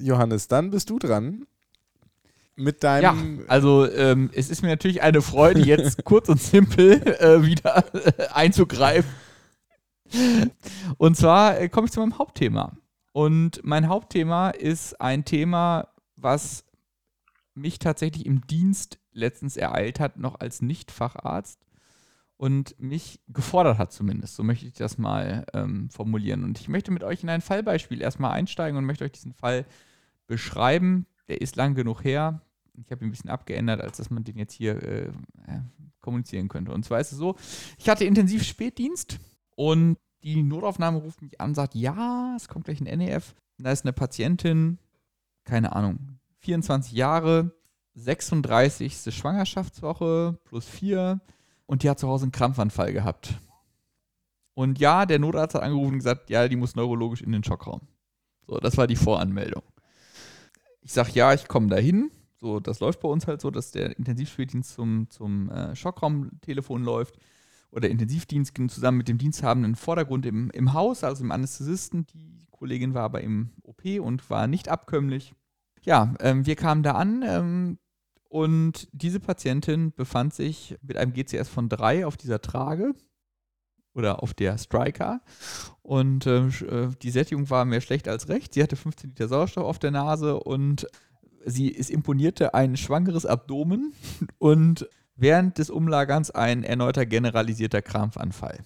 Johannes, dann bist du dran. Mit deinem. Ja, also ähm, es ist mir natürlich eine Freude, jetzt kurz und simpel äh, wieder äh, einzugreifen. Und zwar äh, komme ich zu meinem Hauptthema. Und mein Hauptthema ist ein Thema, was mich tatsächlich im Dienst letztens ereilt hat, noch als Nicht-Facharzt und mich gefordert hat zumindest. So möchte ich das mal ähm, formulieren. Und ich möchte mit euch in ein Fallbeispiel erstmal einsteigen und möchte euch diesen Fall beschreiben. Der ist lang genug her. Ich habe ihn ein bisschen abgeändert, als dass man den jetzt hier äh, kommunizieren könnte. Und zwar ist es so, ich hatte intensiv Spätdienst und die Notaufnahme ruft mich an, sagt, ja, es kommt gleich ein NEF. Da ist eine Patientin, keine Ahnung, 24 Jahre, 36. Schwangerschaftswoche plus 4 und die hat zu Hause einen Krampfanfall gehabt. Und ja, der Notarzt hat angerufen und gesagt, ja, die muss neurologisch in den Schockraum. So, das war die Voranmeldung. Ich sage, ja, ich komme dahin. So, das läuft bei uns halt so, dass der Intensivspätdienst zum, zum äh, Schockraumtelefon läuft oder Intensivdienst zusammen mit dem Diensthabenden Vordergrund im, im Haus, also im Anästhesisten. Die Kollegin war aber im OP und war nicht abkömmlich. Ja, ähm, wir kamen da an. Ähm, und diese Patientin befand sich mit einem GCS von 3 auf dieser Trage oder auf der Striker. Und äh, äh, die Sättigung war mehr schlecht als recht. Sie hatte 15 Liter Sauerstoff auf der Nase und sie es imponierte ein schwangeres Abdomen und während des Umlagerns ein erneuter generalisierter Krampfanfall.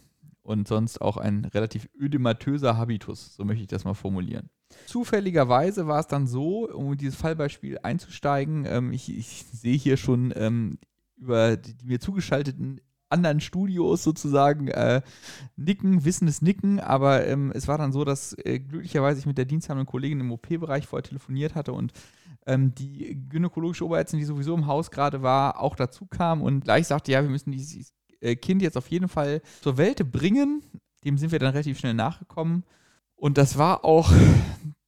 Und sonst auch ein relativ ödematöser Habitus, so möchte ich das mal formulieren. Zufälligerweise war es dann so, um in dieses Fallbeispiel einzusteigen, ähm, ich, ich sehe hier schon ähm, über die, die, mir zugeschalteten anderen Studios sozusagen äh, nicken, wissendes Nicken, aber ähm, es war dann so, dass äh, glücklicherweise ich mit der diensthabenden Kollegin im OP-Bereich vorher telefoniert hatte und ähm, die gynäkologische Oberärztin, die sowieso im Haus gerade war, auch dazu kam und gleich sagte, ja, wir müssen dieses äh, Kind jetzt auf jeden Fall zur Welt bringen. Dem sind wir dann relativ schnell nachgekommen. Und das war auch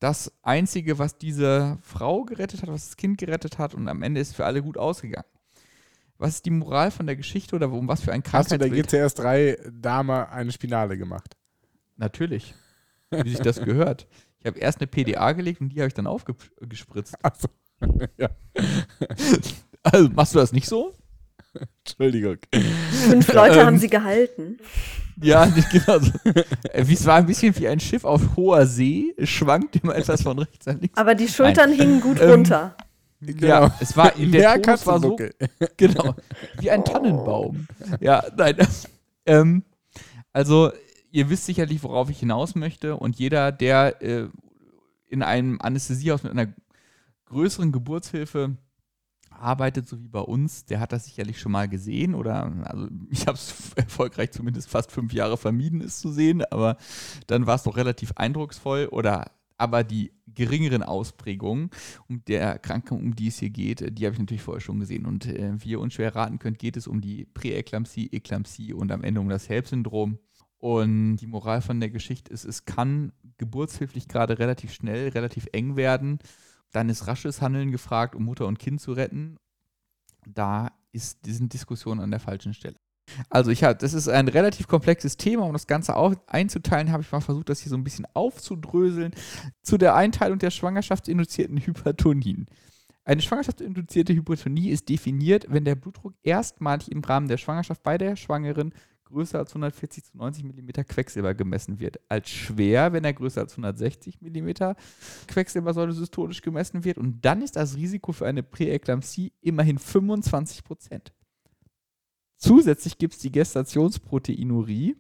das Einzige, was diese Frau gerettet hat, was das Kind gerettet hat. Und am Ende ist für alle gut ausgegangen. Was ist die Moral von der Geschichte oder um was für ein Krankheitsbild? Hast du der GCS3-Dame eine Spinale gemacht? Natürlich. Wie sich das gehört. Ich habe erst eine PDA gelegt und die habe ich dann aufgespritzt. Achso. ja. Also machst du das nicht so? Entschuldigung. Fünf Leute ähm, haben sie gehalten. Ja, nicht genau so. Es war ein bisschen wie ein Schiff auf hoher See, es schwankt immer etwas von rechts nach links. Aber die Schultern Nein. hingen gut ähm, runter. Genau. Ja, es war in der Tonus war so genau wie ein Tannenbaum. Ja, nein. Ähm, also ihr wisst sicherlich, worauf ich hinaus möchte und jeder, der äh, in einem Anästhesiehaus mit einer größeren Geburtshilfe arbeitet, so wie bei uns, der hat das sicherlich schon mal gesehen oder also ich habe es erfolgreich zumindest fast fünf Jahre vermieden, es zu sehen, aber dann war es doch relativ eindrucksvoll oder aber die geringeren Ausprägungen um der Erkrankung, um die es hier geht, die habe ich natürlich vorher schon gesehen. Und äh, wie ihr unschwer raten könnt, geht es um die Präeklampsie, Eklampsie und am Ende um das HELP-Syndrom. Und die Moral von der Geschichte ist, es kann geburtshilflich gerade relativ schnell, relativ eng werden dann ist rasches Handeln gefragt, um Mutter und Kind zu retten. Da ist diesen Diskussion an der falschen Stelle. Also ich habe, das ist ein relativ komplexes Thema, um das Ganze auch einzuteilen, habe ich mal versucht, das hier so ein bisschen aufzudröseln zu der Einteilung der schwangerschaftsinduzierten Hypertonien. Eine schwangerschaftsinduzierte Hypertonie ist definiert, wenn der Blutdruck erstmalig im Rahmen der Schwangerschaft bei der Schwangeren größer als 140 zu 90 mm Quecksilber gemessen wird. Als schwer, wenn er größer als 160 mm Quecksilbersäure systolisch gemessen wird. Und dann ist das Risiko für eine Präeklampsie immerhin 25 Prozent. Zusätzlich gibt es die Gestationsproteinurie.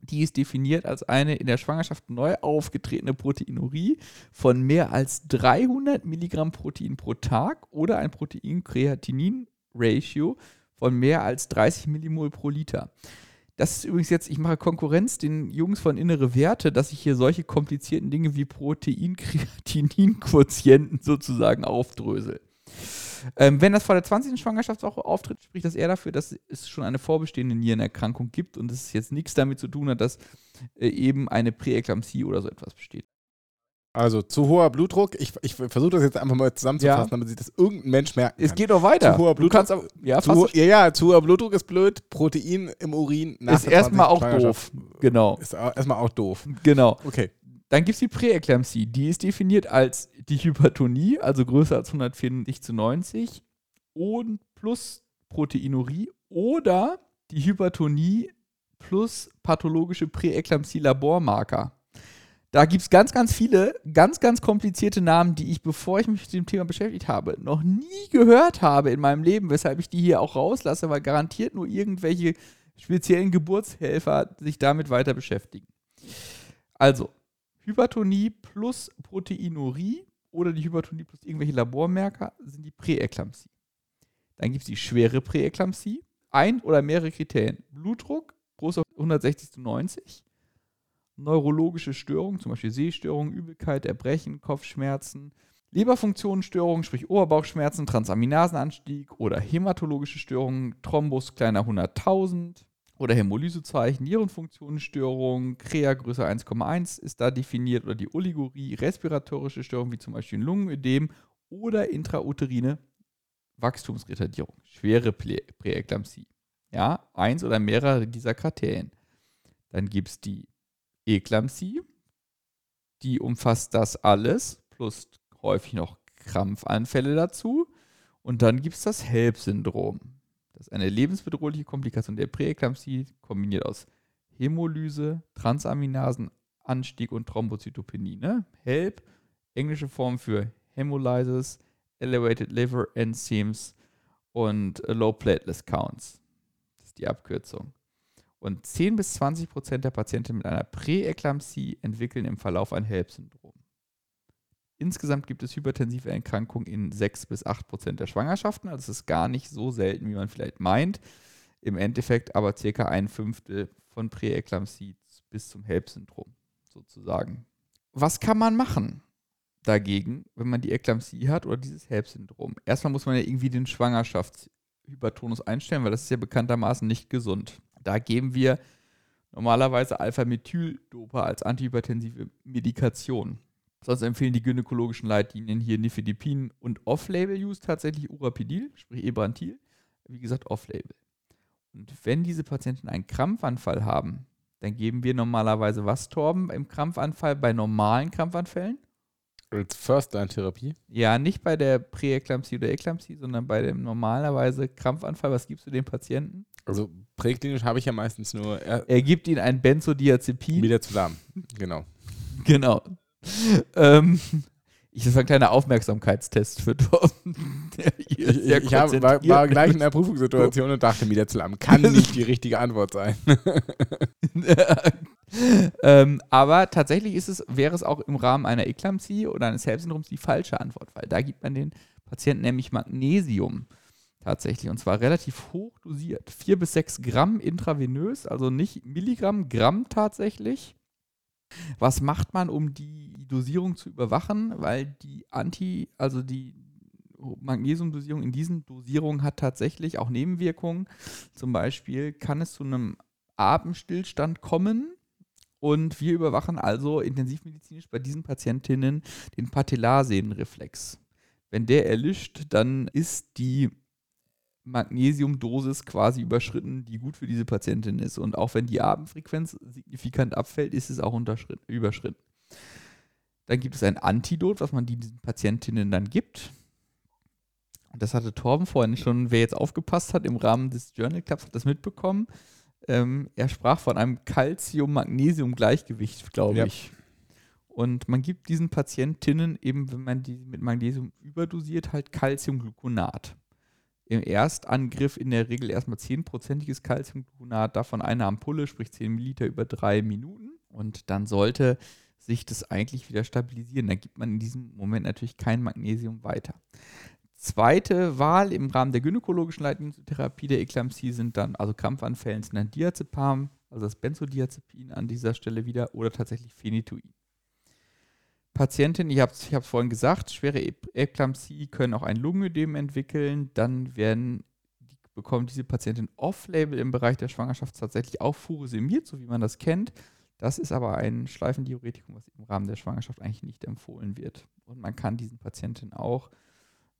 Die ist definiert als eine in der Schwangerschaft neu aufgetretene Proteinurie von mehr als 300 Milligramm Protein pro Tag oder ein Protein-Kreatinin-Ratio von mehr als 30 Millimol pro Liter. Das ist übrigens jetzt, ich mache Konkurrenz den Jungs von Innere Werte, dass ich hier solche komplizierten Dinge wie Protein-Kreatinin-Quotienten sozusagen aufdrösel. Ähm, wenn das vor der 20. Schwangerschaftswoche auftritt, spricht das eher dafür, dass es schon eine vorbestehende Nierenerkrankung gibt und es jetzt nichts damit zu tun hat, dass äh, eben eine Präeklampsie oder so etwas besteht. Also zu hoher Blutdruck, ich, ich versuche das jetzt einfach mal zusammenzufassen, ja. damit sich das irgendein Mensch merkt. Es geht doch weiter. Zu hoher Blutdruck, aber, ja, zu, ja, ja, zu hoher Blutdruck ist blöd, Protein im Urin nach Ist erstmal auch doof. Genau. Ist erstmal auch doof. Genau. Okay. Dann gibt es die Präeklampsie. Die ist definiert als die Hypertonie, also größer als 194 zu 90 und plus Proteinurie oder die Hypertonie plus pathologische Präeklampsie-Labormarker. Da gibt es ganz, ganz viele, ganz, ganz komplizierte Namen, die ich, bevor ich mich mit dem Thema beschäftigt habe, noch nie gehört habe in meinem Leben, weshalb ich die hier auch rauslasse, weil garantiert nur irgendwelche speziellen Geburtshelfer sich damit weiter beschäftigen. Also, Hypertonie plus Proteinurie oder die Hypertonie plus irgendwelche Labormerker sind die Präeklampsie. Dann gibt es die schwere Präeklampsie. Ein oder mehrere Kriterien. Blutdruck, großer 160 zu 90. Neurologische Störungen, zum Beispiel Sehstörungen, Übelkeit, Erbrechen, Kopfschmerzen, Leberfunktionsstörungen, sprich Oberbauchschmerzen, Transaminasenanstieg oder hämatologische Störungen, Thrombus kleiner 100.000 oder Hämolysezeichen, Nierenfunktionsstörungen, Krea größer 1,1 ist da definiert oder die Oligurie, respiratorische Störungen wie zum Beispiel Lungenödem oder intrauterine Wachstumsretardierung, schwere Präeklampsie. Ja, eins oder mehrere dieser Kriterien. Dann gibt es die Eklampsie, die umfasst das alles, plus häufig noch Krampfanfälle dazu. Und dann gibt es das HELP-Syndrom. Das ist eine lebensbedrohliche Komplikation der Präeklampsie, kombiniert aus Hämolyse, Transaminasenanstieg und Thrombozytopenie. Ne? HELP, englische Form für Hemolysis, Elevated Liver Enzymes und Low Platelet Counts. Das ist die Abkürzung. Und 10 bis 20 Prozent der Patienten mit einer Präeklampsie entwickeln im Verlauf ein HELP-Syndrom. Insgesamt gibt es hypertensive Erkrankungen in 6 bis 8 Prozent der Schwangerschaften. Also es ist gar nicht so selten, wie man vielleicht meint. Im Endeffekt aber circa ein Fünftel von Präeklampsie bis zum HELP-Syndrom sozusagen. Was kann man machen dagegen, wenn man die Eklampsie hat oder dieses HELP-Syndrom? Erstmal muss man ja irgendwie den Schwangerschaftshypertonus einstellen, weil das ist ja bekanntermaßen nicht gesund. Da geben wir normalerweise Alpha-Methyl-Dopa als antihypertensive Medikation. Sonst empfehlen die gynäkologischen Leitlinien hier Nifedipin und Off-Label-Use tatsächlich Urapidil, sprich Ebrantil. Wie gesagt, Off-Label. Und wenn diese Patienten einen Krampfanfall haben, dann geben wir normalerweise was, Torben, im Krampfanfall bei normalen Krampfanfällen? Als First-Line-Therapie? Ja, nicht bei der Präeklampsie oder Eklampsie, sondern bei dem normalerweise Krampfanfall. Was gibst du dem Patienten? Also präklinisch habe ich ja meistens nur. Er, er gibt ihnen ein Benzodiazepin. Wieder zusammen, genau. Genau. Ähm, ich, das war ein kleiner Aufmerksamkeitstest für Torben. ich, ich hab, war, war, gleich in der Prüfungssituation und dachte, wieder zusammen kann nicht die richtige Antwort sein. ähm, aber tatsächlich ist es, wäre es auch im Rahmen einer Eklampsie oder eines HELP-Syndroms die falsche Antwort, weil da gibt man den Patienten nämlich Magnesium tatsächlich und zwar relativ hoch dosiert. 4 bis 6 Gramm intravenös, also nicht Milligramm, Gramm tatsächlich. Was macht man, um die Dosierung zu überwachen? Weil die Anti, also die Magnesiumdosierung in diesen Dosierungen hat tatsächlich auch Nebenwirkungen. Zum Beispiel kann es zu einem Atemstillstand kommen. Und wir überwachen also intensivmedizinisch bei diesen Patientinnen den Patellarsehnenreflex. Wenn der erlischt, dann ist die Magnesiumdosis quasi überschritten, die gut für diese Patientin ist. Und auch wenn die Atemfrequenz signifikant abfällt, ist es auch überschritten. Dann gibt es ein Antidot, was man diesen Patientinnen dann gibt. Und das hatte Torben vorhin schon, wer jetzt aufgepasst hat, im Rahmen des Journal Clubs hat das mitbekommen. Ähm, er sprach von einem Calcium-Magnesium-Gleichgewicht, glaube ich. Und man gibt diesen Patientinnen eben, wenn man die mit Magnesium überdosiert, halt Calciumgluconat im Erstangriff in der Regel erstmal 10%iges Calciumgluconat, davon eine Ampulle, sprich 10 Milliliter über drei Minuten. Und dann sollte sich das eigentlich wieder stabilisieren. Da gibt man in diesem Moment natürlich kein Magnesium weiter. Zweite Wahl im Rahmen der gynäkologischen Leitlinien der Eklampsie sind dann, also Krampfanfällen sind dann Diazepam, also das Benzodiazepin an dieser Stelle wieder oder tatsächlich Phenytoin. Patientinnen, ich habe es ich vorhin gesagt, schwere Eklampsie können auch ein Lungenödem entwickeln. Dann werden, bekommen diese Patientinnen off-label im Bereich der Schwangerschaft tatsächlich auch furosemiert, so wie man das kennt. Das ist aber ein Schleifendiuretikum, was im Rahmen der Schwangerschaft eigentlich nicht empfohlen wird. Und man kann diesen Patientinnen auch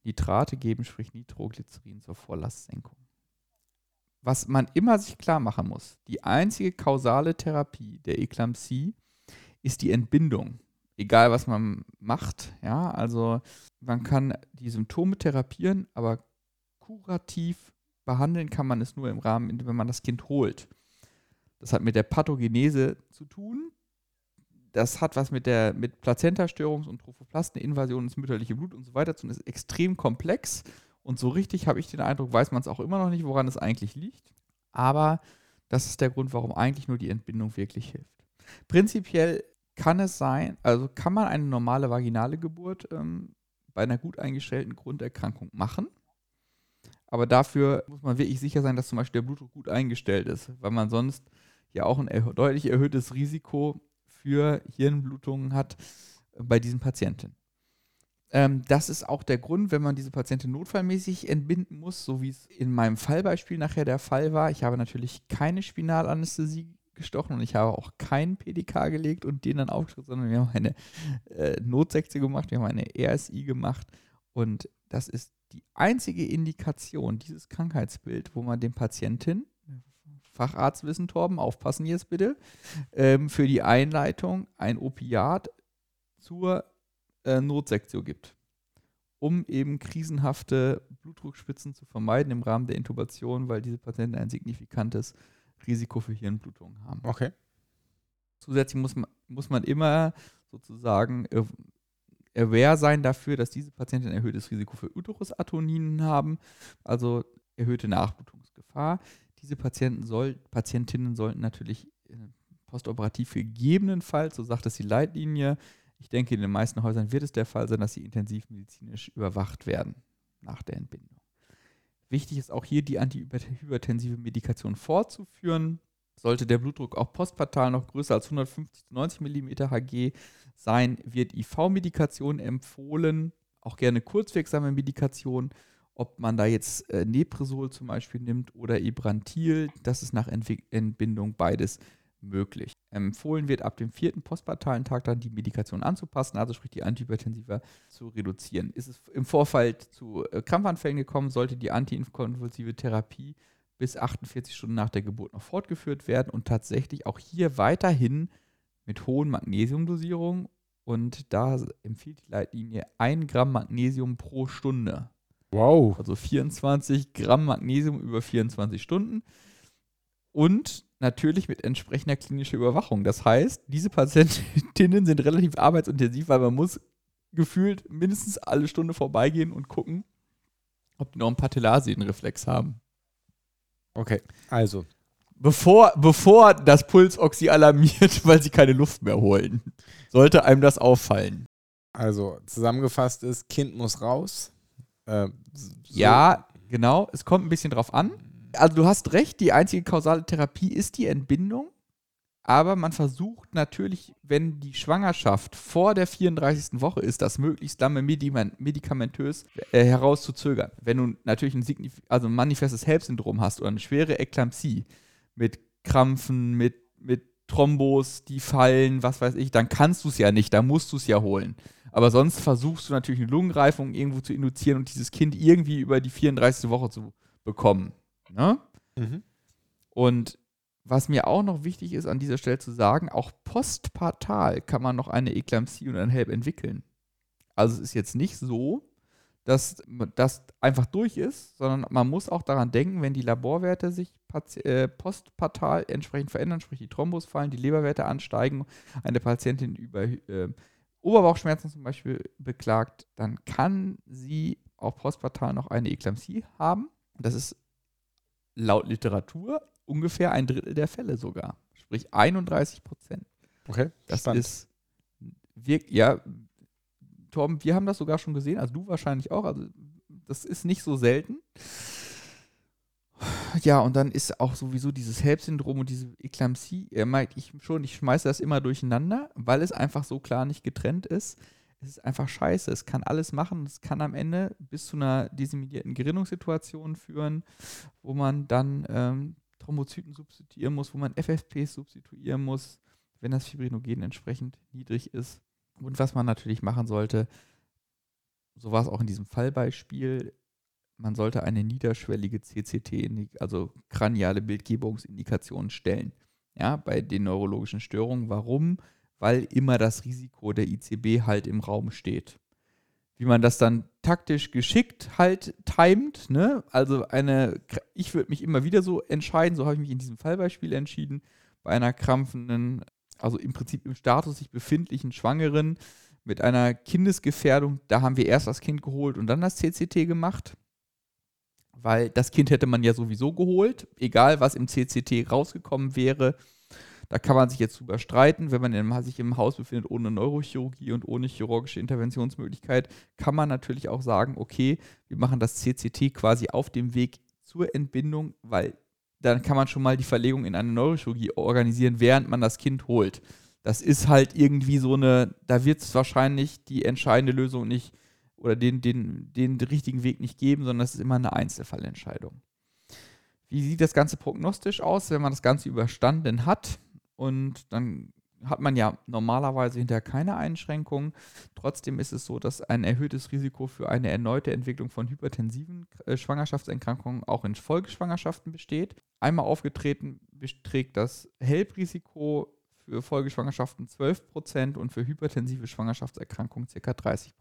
Nitrate geben, sprich Nitroglycerin zur Vorlastsenkung. Was man immer sich klar machen muss, die einzige kausale Therapie der Eklampsie ist die Entbindung egal was man macht. Ja, also man kann die Symptome therapieren, aber kurativ behandeln kann man es nur im Rahmen, wenn man das Kind holt. Das hat mit der Pathogenese zu tun. Das hat was mit der mit Plazentastörungs- und Trophoplasteninvasion ins mütterliche Blut und so weiter zu tun. Ist extrem komplex und so richtig habe ich den Eindruck, weiß man es auch immer noch nicht, woran es eigentlich liegt. Aber das ist der Grund, warum eigentlich nur die Entbindung wirklich hilft. Prinzipiell kann es sein, also kann man eine normale vaginale Geburt ähm, bei einer gut eingestellten Grunderkrankung machen. Aber dafür muss man wirklich sicher sein, dass zum Beispiel der Blutdruck gut eingestellt ist, weil man sonst ja auch ein erhö deutlich erhöhtes Risiko für Hirnblutungen hat äh, bei diesen Patienten. Ähm, das ist auch der Grund, wenn man diese Patientin notfallmäßig entbinden muss, so wie es in meinem Fallbeispiel nachher der Fall war. Ich habe natürlich keine Spinalanästhesie gestochen und ich habe auch keinen PDK gelegt und den dann aufgeschrieben, sondern wir haben eine äh, Notsektion gemacht, wir haben eine RSI gemacht und das ist die einzige Indikation, dieses Krankheitsbild, wo man dem Patienten, Facharztwissen Torben, aufpassen jetzt bitte, ähm, für die Einleitung ein Opiat zur äh, Notsektion gibt, um eben krisenhafte Blutdruckspitzen zu vermeiden im Rahmen der Intubation, weil diese Patienten ein signifikantes Risiko für Hirnblutungen haben. Okay. Zusätzlich muss man, muss man immer sozusagen äh, aware sein dafür, dass diese Patienten ein erhöhtes Risiko für Uterusatoninen haben, also erhöhte Nachblutungsgefahr. Diese Patienten soll, Patientinnen sollten natürlich äh, postoperativ gegebenenfalls, so sagt es die Leitlinie, ich denke, in den meisten Häusern wird es der Fall sein, dass sie intensivmedizinisch überwacht werden nach der Entbindung. Wichtig ist auch hier die antihypertensive Medikation fortzuführen. Sollte der Blutdruck auch postpartal noch größer als 150 zu 90 mm Hg sein, wird IV-Medikation empfohlen, auch gerne kurzwirksame Medikation. Ob man da jetzt äh, Nepresol zum Beispiel nimmt oder Ibrantil, das ist nach Entbindung beides möglich. Empfohlen wird ab dem vierten postpartalen Tag dann die Medikation anzupassen, also sprich die Antihypertensiva zu reduzieren. Ist es im Vorfall zu äh, Krampfanfällen gekommen, sollte die antikonvulsive Therapie bis 48 Stunden nach der Geburt noch fortgeführt werden und tatsächlich auch hier weiterhin mit hohen Magnesiumdosierungen und da empfiehlt die Leitlinie 1 Gramm Magnesium pro Stunde. Wow. Also 24 Gramm Magnesium über 24 Stunden. Und natürlich mit entsprechender klinischer Überwachung. Das heißt, diese Patientinnen sind relativ arbeitsintensiv, weil man muss gefühlt mindestens alle Stunde vorbeigehen und gucken, ob die noch einen Patellarsehnenreflex haben. Okay, also. Bevor, bevor das Pulsoxy alarmiert, weil sie keine Luft mehr holen, sollte einem das auffallen. Also, zusammengefasst ist, Kind muss raus. Äh, so. Ja, genau. Es kommt ein bisschen drauf an also du hast recht, die einzige kausale Therapie ist die Entbindung. Aber man versucht natürlich, wenn die Schwangerschaft vor der 34. Woche ist, das möglichst lange medikamentös äh, herauszuzögern. Wenn du natürlich ein, also ein manifestes HELP-Syndrom hast oder eine schwere Eklampsie mit Krampfen, mit, mit Thrombos, die fallen, was weiß ich, dann kannst du es ja nicht, da musst du es ja holen. Aber sonst versuchst du natürlich eine Lungenreifung irgendwo zu induzieren und dieses Kind irgendwie über die 34. Woche zu bekommen. Ne? Mhm. Und was mir auch noch wichtig ist, an dieser Stelle zu sagen, auch postpartal kann man noch eine Eklampsie und ein HELP entwickeln. Also es ist jetzt nicht so, dass das einfach durch ist, sondern man muss auch daran denken, wenn die Laborwerte sich äh, postpartal entsprechend verändern, sprich die Thrombos fallen, die Leberwerte ansteigen, eine Patientin über äh, Oberbauchschmerzen zum Beispiel beklagt, dann kann sie auch postpartal noch eine Eklampsie haben. Das ist laut Literatur ungefähr ein Drittel der Fälle sogar. Sprich 31 Prozent. Okay. Das spannend. ist wirklich, ja, Torben, wir haben das sogar schon gesehen, also du wahrscheinlich auch. Also das ist nicht so selten. Ja, und dann ist auch sowieso dieses HELP-Syndrom und diese Eklampsie, er meint ich schon, ich schmeiße das immer durcheinander, weil es einfach so klar nicht getrennt ist es ist einfach scheiße. Es kann alles machen. Es kann am Ende bis zu einer disseminierten Gerinnungssituation führen, wo man dann ähm, Thrombozyten substituieren muss, wo man FFPs substituieren muss, wenn das Fibrinogen entsprechend niedrig ist. Und was man natürlich machen sollte, so war es auch in diesem Fallbeispiel, man sollte eine niederschwellige CCT, also kraniale Bildgebungsindikation stellen. Ja, bei den neurologischen Störungen. Warum? Weil immer das Risiko der ICB halt im Raum steht. Wie man das dann taktisch geschickt halt timet, ne? Also eine, ich würde mich immer wieder so entscheiden, so habe ich mich in diesem Fallbeispiel entschieden, bei einer krampfenden, also im Prinzip im Status sich befindlichen Schwangeren mit einer Kindesgefährdung, da haben wir erst das Kind geholt und dann das CCT gemacht weil das Kind hätte man ja sowieso geholt, egal was im CCT rausgekommen wäre. Da kann man sich jetzt drüber streiten. Wenn man sich im Haus befindet ohne Neurochirurgie und ohne chirurgische Interventionsmöglichkeit, kann man natürlich auch sagen, okay, wir machen das CCT quasi auf dem Weg zur Entbindung, weil dann kann man schon mal die Verlegung in eine Neurochirurgie organisieren, während man das Kind holt. Das ist halt irgendwie so eine, da wird es wahrscheinlich die entscheidende Lösung nicht oder den, den, den richtigen Weg nicht geben, sondern es ist immer eine Einzelfallentscheidung. Wie sieht das Ganze prognostisch aus, wenn man das Ganze überstanden hat? Und dann hat man ja normalerweise hinterher keine Einschränkungen. Trotzdem ist es so, dass ein erhöhtes Risiko für eine erneute Entwicklung von hypertensiven äh, Schwangerschaftserkrankungen auch in Folgeschwangerschaften besteht. Einmal aufgetreten beträgt das HELP-Risiko für Folgeschwangerschaften 12% und für hypertensive Schwangerschaftserkrankungen ca. 30%.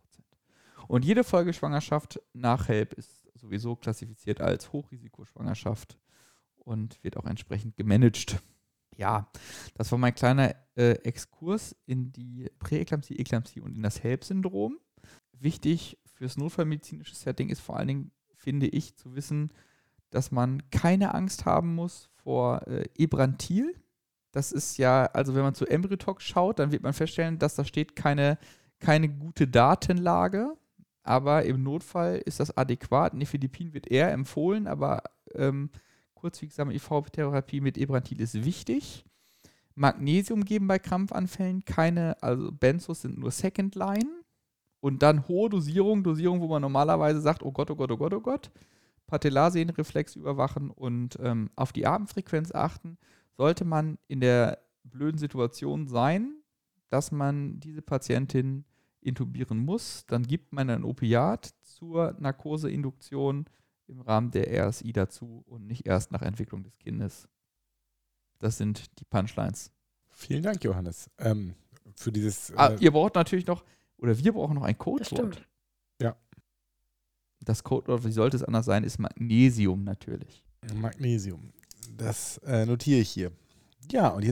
Und jede Folgeschwangerschaft nach HELP ist sowieso klassifiziert als Hochrisikoschwangerschaft und wird auch entsprechend gemanagt. Ja, das war mein kleiner äh, Exkurs in die Präeklampsie, Eklampsie und in das HELP-Syndrom. Wichtig fürs notfallmedizinische Setting ist vor allen Dingen, finde ich, zu wissen, dass man keine Angst haben muss vor äh, Ebrantil. Das ist ja, also wenn man zu Embryotox schaut, dann wird man feststellen, dass da steht keine, keine gute Datenlage aber im Notfall ist das adäquat. Nifedipin wird eher empfohlen, aber ähm, kurzwirksame IV-Therapie mit Ebrantil ist wichtig. Magnesium geben bei Krampfanfällen keine, also Benzos sind nur Second Line. Und dann hohe Dosierung, Dosierung, wo man normalerweise sagt, oh Gott, oh Gott, oh Gott, oh Gott. Patellarsehnenreflex überwachen und ähm, auf die Atemfrequenz achten, sollte man in der blöden Situation sein, dass man diese Patientin intubieren muss, dann gibt man ein Opiat zur Narkoseinduktion im Rahmen der RSI dazu und nicht erst nach Entwicklung des Kindes. Das sind die Punchlines. Vielen Dank, Johannes, ähm, für dieses. Ah, äh ah, ihr braucht natürlich noch, oder wir brauchen noch ein Codewort. Ja. Das Codewort, wie sollte es anders sein, ist Magnesium natürlich. Magnesium. Das äh, notiere ich hier. Ja, und jetzt